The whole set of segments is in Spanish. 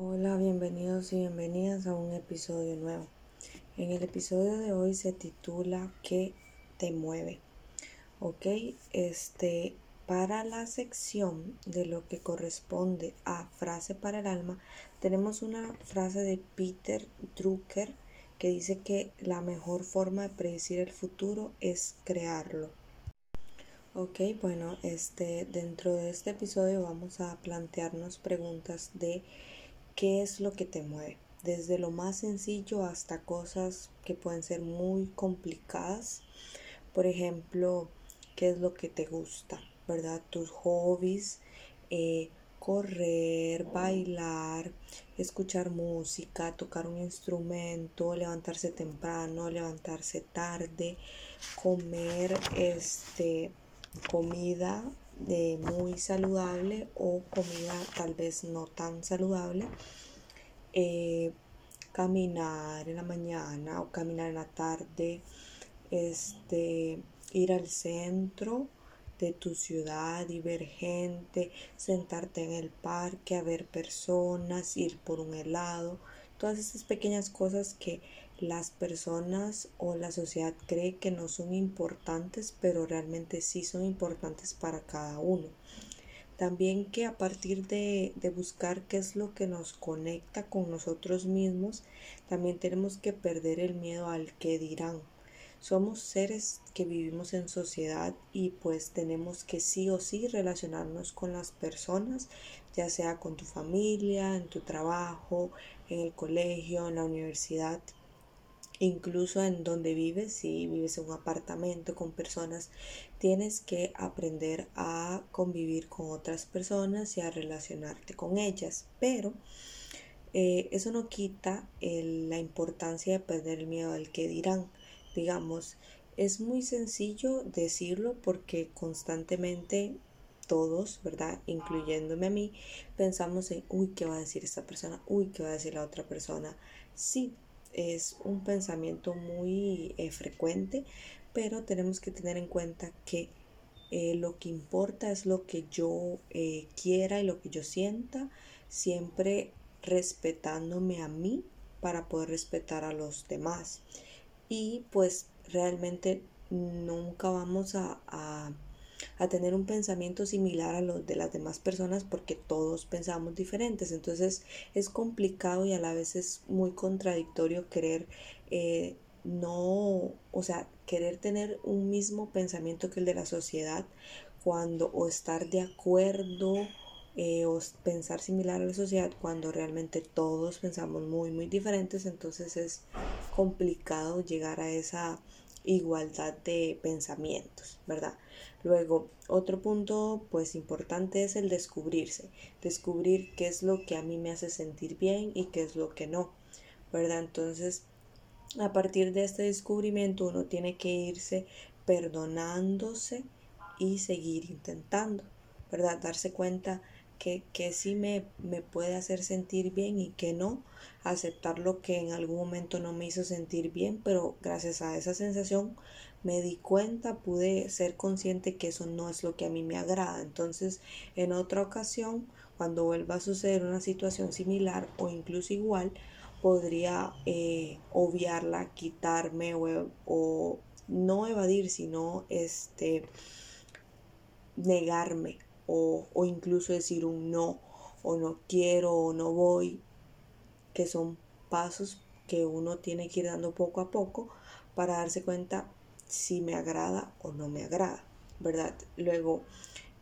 Hola, bienvenidos y bienvenidas a un episodio nuevo. En el episodio de hoy se titula ¿Qué te mueve? Ok, este, para la sección de lo que corresponde a frase para el alma, tenemos una frase de Peter Drucker que dice que la mejor forma de predecir el futuro es crearlo. Ok, bueno, este, dentro de este episodio vamos a plantearnos preguntas de qué es lo que te mueve. Desde lo más sencillo hasta cosas que pueden ser muy complicadas. Por ejemplo, qué es lo que te gusta, ¿verdad? Tus hobbies, eh, correr, bailar, escuchar música, tocar un instrumento, levantarse temprano, levantarse tarde, comer este comida de muy saludable o comida tal vez no tan saludable. Eh, caminar en la mañana o caminar en la tarde, este, ir al centro de tu ciudad y ver gente, sentarte en el parque a ver personas, ir por un helado, todas esas pequeñas cosas que las personas o la sociedad cree que no son importantes, pero realmente sí son importantes para cada uno. También que a partir de, de, buscar qué es lo que nos conecta con nosotros mismos, también tenemos que perder el miedo al que dirán. Somos seres que vivimos en sociedad y pues tenemos que sí o sí relacionarnos con las personas, ya sea con tu familia, en tu trabajo, en el colegio, en la universidad incluso en donde vives, si vives en un apartamento con personas, tienes que aprender a convivir con otras personas y a relacionarte con ellas. Pero eh, eso no quita la importancia de perder el miedo al que dirán. Digamos, es muy sencillo decirlo porque constantemente todos, ¿verdad? Incluyéndome a mí, pensamos en, uy, ¿qué va a decir esta persona? Uy, ¿qué va a decir la otra persona? Sí, es un pensamiento muy eh, frecuente, pero tenemos que tener en cuenta que eh, lo que importa es lo que yo eh, quiera y lo que yo sienta, siempre respetándome a mí para poder respetar a los demás. Y pues realmente nunca vamos a a tener un pensamiento similar a los de las demás personas porque todos pensamos diferentes. Entonces es complicado y a la vez es muy contradictorio querer eh, no, o sea, querer tener un mismo pensamiento que el de la sociedad cuando o estar de acuerdo eh, o pensar similar a la sociedad cuando realmente todos pensamos muy muy diferentes entonces es complicado llegar a esa igualdad de pensamientos, ¿verdad? Luego, otro punto pues importante es el descubrirse, descubrir qué es lo que a mí me hace sentir bien y qué es lo que no, ¿verdad? Entonces, a partir de este descubrimiento uno tiene que irse perdonándose y seguir intentando, ¿verdad? Darse cuenta que, que sí me, me puede hacer sentir bien y que no, aceptar lo que en algún momento no me hizo sentir bien, pero gracias a esa sensación me di cuenta, pude ser consciente que eso no es lo que a mí me agrada. Entonces, en otra ocasión, cuando vuelva a suceder una situación similar o incluso igual, podría eh, obviarla, quitarme o, o, no evadir, sino este negarme o, o incluso decir un no o no quiero o no voy, que son pasos que uno tiene que ir dando poco a poco para darse cuenta si me agrada o no me agrada, ¿verdad? Luego,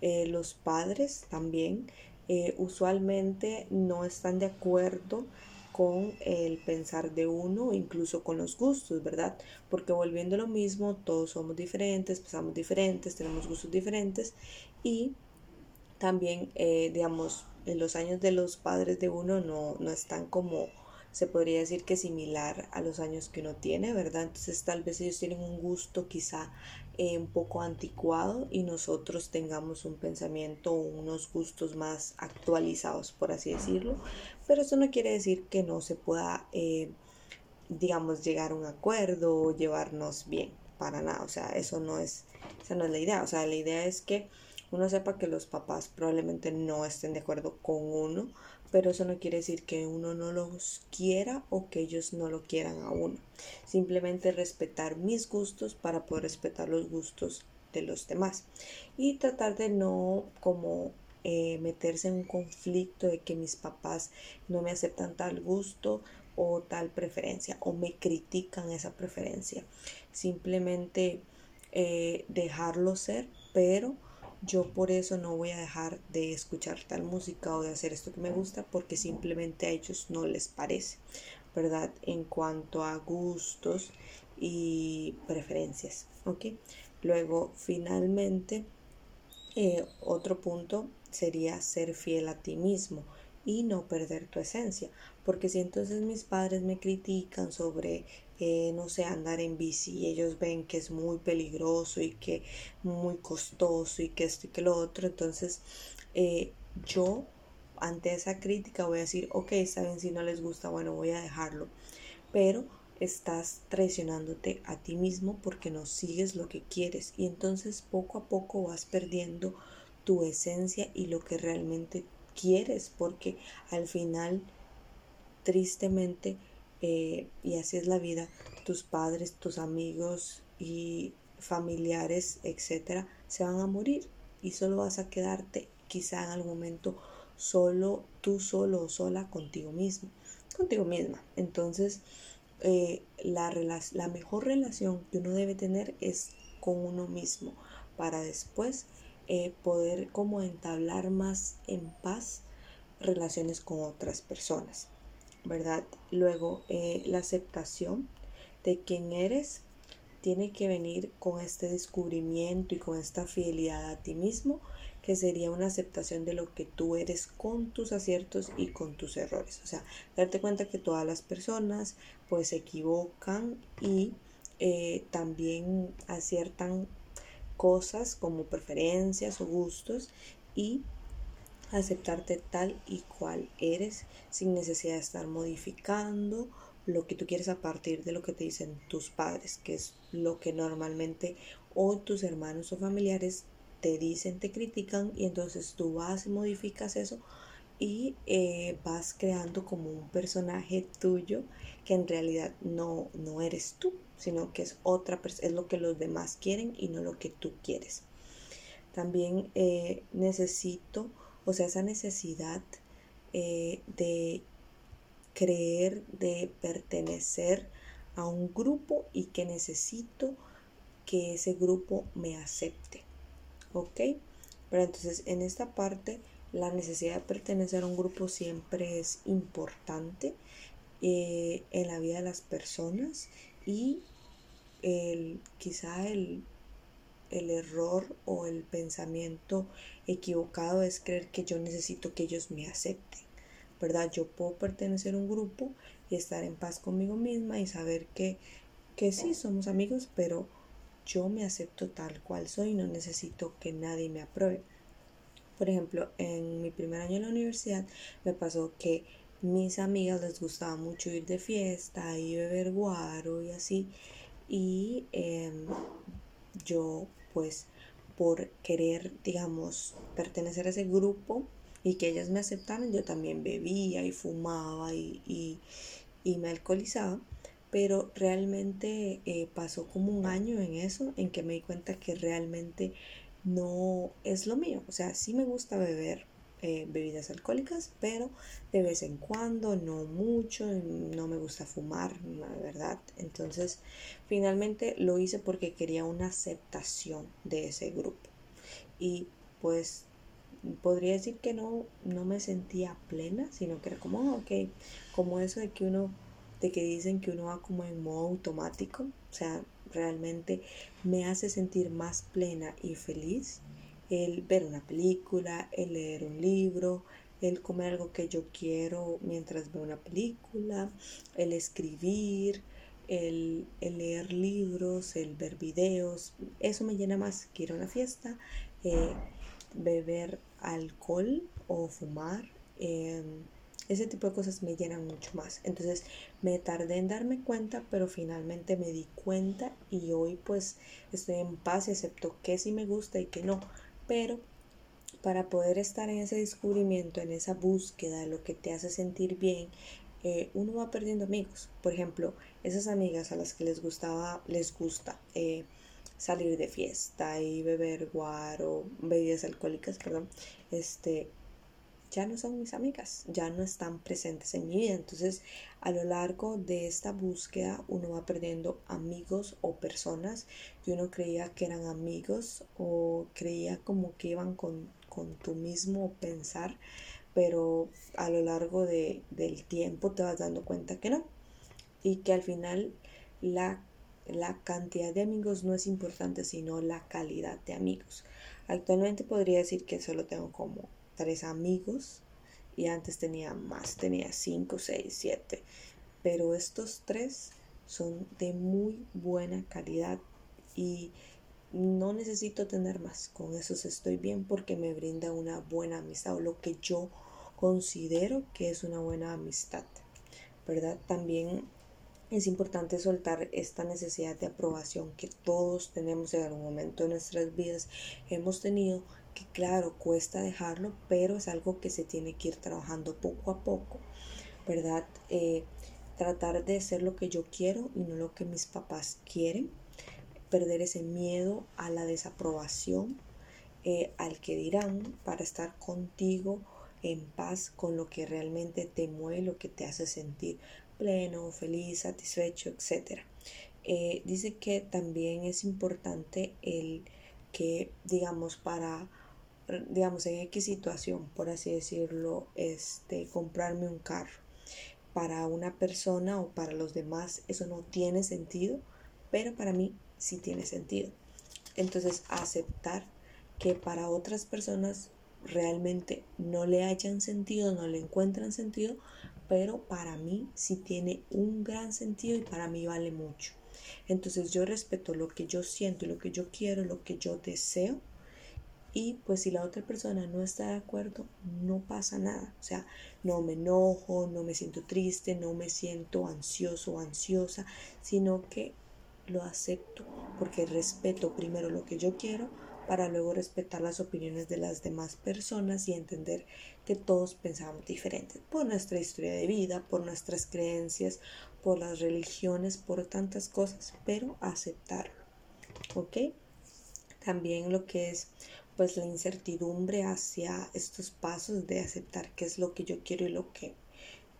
eh, los padres también eh, usualmente no están de acuerdo con el pensar de uno, incluso con los gustos, ¿verdad? Porque volviendo lo mismo, todos somos diferentes, pensamos diferentes, tenemos gustos diferentes y también, eh, digamos, en los años de los padres de uno no, no están como se podría decir que similar a los años que uno tiene, ¿verdad? Entonces tal vez ellos tienen un gusto quizá eh, un poco anticuado y nosotros tengamos un pensamiento o unos gustos más actualizados, por así decirlo. Pero eso no quiere decir que no se pueda, eh, digamos, llegar a un acuerdo o llevarnos bien, para nada. O sea, eso no es, esa no es la idea. O sea, la idea es que uno sepa que los papás probablemente no estén de acuerdo con uno, pero eso no quiere decir que uno no los quiera o que ellos no lo quieran a uno. Simplemente respetar mis gustos para poder respetar los gustos de los demás y tratar de no como eh, meterse en un conflicto de que mis papás no me aceptan tal gusto o tal preferencia o me critican esa preferencia. Simplemente eh, dejarlo ser, pero yo por eso no voy a dejar de escuchar tal música o de hacer esto que me gusta porque simplemente a ellos no les parece, ¿verdad? En cuanto a gustos y preferencias, ¿ok? Luego, finalmente, eh, otro punto sería ser fiel a ti mismo y no perder tu esencia. Porque si entonces mis padres me critican sobre, no sé, andar en bici y ellos ven que es muy peligroso y que muy costoso y que esto y que lo otro, entonces eh, yo ante esa crítica voy a decir, ok, saben si no les gusta, bueno, voy a dejarlo. Pero estás traicionándote a ti mismo porque no sigues lo que quieres y entonces poco a poco vas perdiendo tu esencia y lo que realmente quieres, porque al final, tristemente, eh, y así es la vida, tus padres, tus amigos y familiares, etcétera, se van a morir y solo vas a quedarte quizá en algún momento solo, tú solo o sola contigo mismo, contigo misma. Entonces, eh, la, la mejor relación que uno debe tener es con uno mismo para después eh, poder como entablar más en paz relaciones con otras personas, ¿verdad? Luego, eh, la aceptación de quién eres tiene que venir con este descubrimiento y con esta fidelidad a ti mismo, que sería una aceptación de lo que tú eres con tus aciertos y con tus errores. O sea, darte cuenta que todas las personas pues se equivocan y eh, también aciertan cosas como preferencias o gustos y aceptarte tal y cual eres sin necesidad de estar modificando lo que tú quieres a partir de lo que te dicen tus padres, que es lo que normalmente o tus hermanos o familiares te dicen, te critican y entonces tú vas y modificas eso y eh, vas creando como un personaje tuyo que en realidad no, no eres tú sino que es otra es lo que los demás quieren y no lo que tú quieres. También eh, necesito, o sea, esa necesidad eh, de creer, de pertenecer a un grupo y que necesito que ese grupo me acepte. ¿Ok? Pero entonces en esta parte la necesidad de pertenecer a un grupo siempre es importante eh, en la vida de las personas y el, quizá el, el error o el pensamiento equivocado es creer que yo necesito que ellos me acepten, ¿verdad? Yo puedo pertenecer a un grupo y estar en paz conmigo misma y saber que, que sí somos amigos, pero yo me acepto tal cual soy, no necesito que nadie me apruebe. Por ejemplo, en mi primer año en la universidad me pasó que mis amigas les gustaba mucho ir de fiesta y beber guaro y así. Y em, yo pues por querer, digamos, pertenecer a ese grupo y que ellas me aceptaran, yo también bebía y fumaba y, me alcoholizaba. Pero realmente eh, pasó como un año en eso, en que me di cuenta que realmente no es lo mío. O sea, sí me gusta beber, eh, bebidas alcohólicas, pero de vez en cuando, no mucho, no me gusta fumar, la verdad. Entonces, finalmente lo hice porque quería una aceptación de ese grupo. Y pues podría decir que no, no me sentía plena, sino que era como, ah, ok, como eso de que uno, de que dicen que uno va como en modo automático, o sea, realmente me hace sentir más plena y feliz el ver una película, el leer un libro, el comer algo que yo quiero mientras veo una película, el escribir, el, leer libros, el ver videos. Eso me llena más que ir a una fiesta, eh, beber alcohol o fumar. Em, ese tipo de cosas me llenan mucho más. Entonces me tardé en darme cuenta, pero finalmente me di cuenta y hoy pues estoy en paz y acepto que sí me gusta y que no pero para poder estar en ese descubrimiento, en esa búsqueda de lo que te hace sentir bien, eh, uno va perdiendo amigos. Por ejemplo, esas amigas a las que les gustaba, les gusta eh, salir de fiesta y beber guaro, bebidas alcohólicas, perdón, este, ya no son mis amigas, ya no están presentes en mi vida. Entonces, a lo largo de esta búsqueda, uno va perdiendo amigos o personas que uno creía que eran amigos o creía como que iban con, tu mismo pensar, pero a lo largo de, del tiempo te vas dando cuenta que no. Y que al final la, la cantidad de amigos no es importante, sino la calidad de amigos. Actualmente podría decir que solo tengo como tres amigos y antes tenía más, tenía cinco, seis, siete. Pero estos tres son de muy buena calidad y no necesito tener más. Con esos estoy bien porque me brinda una buena amistad o lo que yo considero que es una buena amistad. ¿Verdad? También es importante soltar esta necesidad de aprobación que todos tenemos en algún momento de nuestras vidas hemos tenido claro, cuesta dejarlo, pero es algo que se tiene que ir trabajando poco a poco, ¿verdad? Eh, tratar de ser lo que yo quiero y no lo que mis papás quieren, perder ese miedo a la desaprobación, eh, al que dirán, para estar contigo en paz con lo que realmente te mueve, lo que te hace sentir pleno, feliz, satisfecho, etc. Eh, dice que también es importante el que, digamos, para digamos, en X situación, por así decirlo, este, comprarme un carro. Para una persona o para los demás eso no tiene sentido, pero para mí sí tiene sentido. Entonces, aceptar que para otras personas realmente no le hayan sentido, no le encuentran sentido, pero para mí sí tiene un gran sentido y para mí vale mucho. Entonces yo respeto lo que yo siento, lo que yo quiero, lo que yo deseo y pues si la otra persona no está de acuerdo, no pasa nada. O sea, no me enojo, no me siento triste, no me siento ansioso o ansiosa, sino que lo acepto porque respeto primero lo que yo quiero para luego respetar las opiniones de las demás personas y entender que todos pensamos diferentes por nuestra historia de vida, por nuestras creencias, por las religiones, por tantas cosas, pero aceptarlo. ¿Ok? También lo que es pues la incertidumbre hacia estos pasos de aceptar qué es lo que yo quiero y lo que,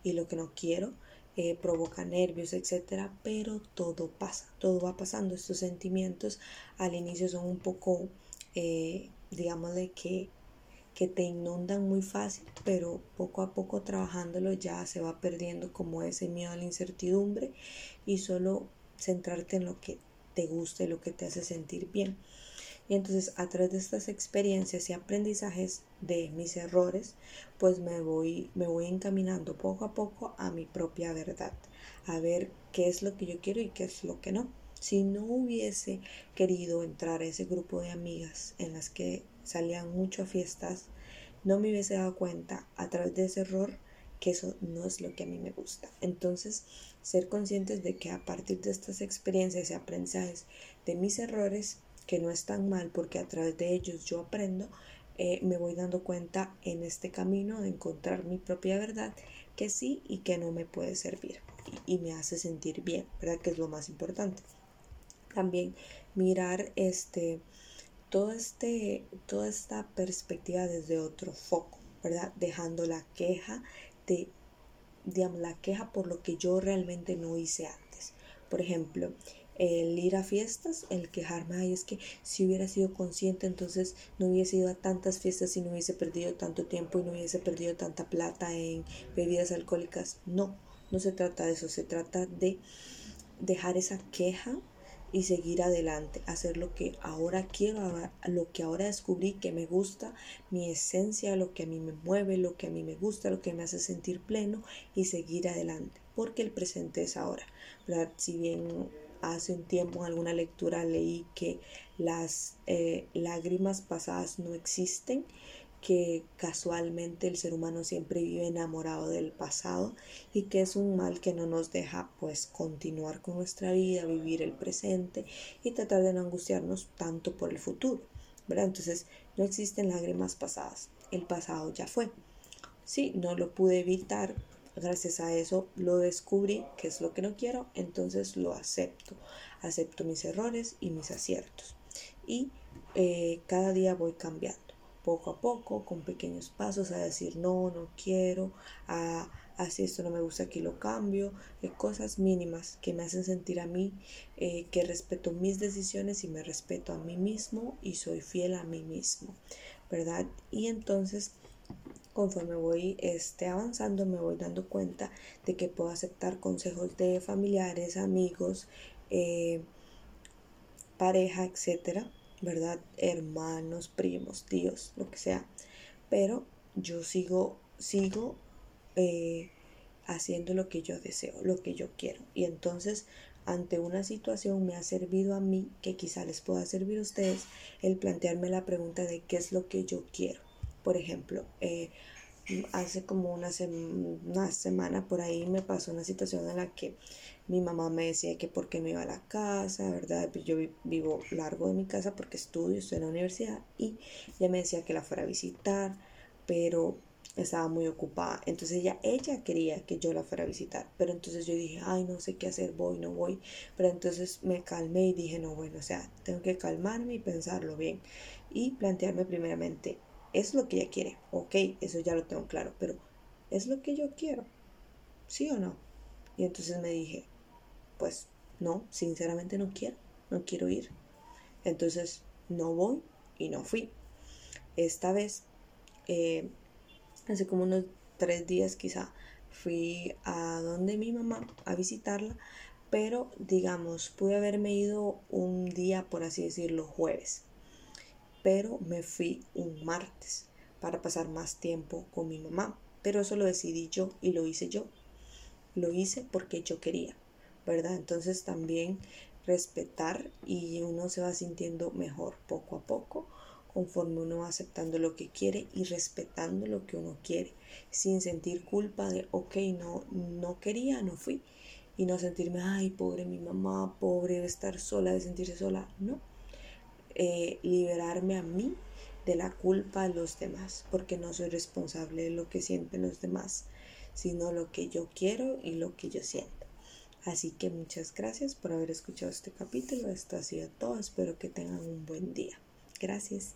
y lo que no quiero. Eh, provoca nervios, etcétera, pero todo pasa, todo va pasando. Estos sentimientos al inicio son un poco, eh, digámosle que, que te inundan muy fácil, pero poco a poco trabajándolo ya se va perdiendo como ese miedo a la incertidumbre y solo centrarte en lo que te gusta y lo que te hace sentir bien. Y entonces a través de estas experiencias y aprendizajes de mis errores, pues me voy, me voy encaminando poco a poco a mi propia verdad, a ver qué es lo que yo quiero y qué es lo que no. Si no hubiese querido entrar a ese grupo de amigas en las que salían mucho a fiestas, no me hubiese dado cuenta a través de ese error que eso no es lo que a mí me gusta. Entonces, ser conscientes de que a partir de estas experiencias y aprendizajes de mis errores, que no es tan mal porque a través de ellos yo aprendo, eh, me voy dando cuenta en este camino de encontrar mi propia verdad que sí y que no me puede servir y, me hace sentir bien, ¿verdad? Que es lo más importante. También mirar este, este, toda esta perspectiva desde otro foco, ¿verdad? Dejando la queja de, digamos, la queja por lo que yo realmente no hice antes. Por ejemplo, el ir a fiestas, el quejarme, ay, es que si hubiera sido consciente, entonces no hubiese ido a tantas fiestas y no hubiese perdido tanto tiempo y no hubiese perdido tanta plata en bebidas alcohólicas. No, no se trata de eso, se trata de dejar esa queja y seguir adelante, hacer lo que ahora quiero, lo que ahora descubrí que me gusta, mi esencia, lo que a mí me mueve, lo que a mí me gusta, lo que me hace sentir pleno y seguir adelante, porque el presente es ahora. Si bien hace un tiempo en alguna lectura leí que las eh, lágrimas pasadas no existen, que casualmente el ser humano siempre vive enamorado del pasado y que es un mal que no nos deja pues continuar con nuestra vida, vivir el presente y tratar de no angustiarnos tanto por el futuro. Entonces No existen lágrimas pasadas. El pasado ya fue. Sí, no lo pude evitar. Gracias a eso lo descubrí, que es lo que no quiero, entonces lo acepto. Acepto mis errores y mis aciertos. Y eh, cada día voy cambiando, poco a poco, con pequeños pasos, a decir no, no quiero, a así esto no me gusta, aquí lo cambio, eh, cosas mínimas que me hacen sentir a mí eh, que respeto mis decisiones y me respeto a mí mismo y soy fiel a mí mismo, ¿verdad? Y entonces conforme voy este, avanzando me voy dando cuenta de que puedo aceptar consejos de familiares, amigos, eh, pareja, etcétera, ¿verdad? Hermanos, primos, tíos, lo que sea. Pero yo sigo, sigo eh, haciendo lo que yo deseo, lo que yo quiero. Y entonces, ante una situación me ha servido a mí, que quizá les pueda servir a ustedes, el plantearme la pregunta de qué es lo que yo quiero. Por ejemplo, eh, hace como una, una, semana por ahí me pasó una situación en la que mi mamá me decía que por qué me iba a la casa, ¿verdad? Pues yo vivo largo de mi casa porque estudio, estoy en la universidad y ella me decía que la fuera a visitar, pero estaba muy ocupada. Entonces ella, ella quería que yo la fuera a visitar. Pero entonces yo dije, ay, no sé qué hacer, voy, no voy. Pero entonces me calmé y dije, no, bueno, o sea, tengo que calmarme y pensarlo bien. Y plantearme primeramente, ¿es lo que ella quiere? Ok, eso ya lo tengo claro, pero ¿es lo que yo quiero? ¿Sí o no? Y entonces me dije, pues no, sinceramente no quiero, no quiero ir. Entonces no voy y no fui. Esta vez eh, hace como unos tres días quizá fui a donde mi mamá a visitarla, pero digamos, pude haberme ido un día, por así decirlo, jueves, pero me fui un martes para pasar más tiempo con mi mamá, pero eso lo decidí yo y lo hice yo, lo hice porque yo quería, ¿verdad? Entonces también respetar y uno se va sintiendo mejor poco a poco conforme uno va aceptando lo que quiere y respetando lo que uno quiere, sin sentir culpa de, ok, no, no quería, no fui, y no sentirme, ay, pobre mi mamá, pobre de estar sola, de sentirse sola, no. Eh, liberarme a mí de la culpa de los demás, porque no soy responsable de lo que sienten los demás, sino lo que yo quiero y lo que yo siento. Así que muchas gracias por haber escuchado este capítulo. Esto ha sido todo. Espero que tengan un buen día. Gracias.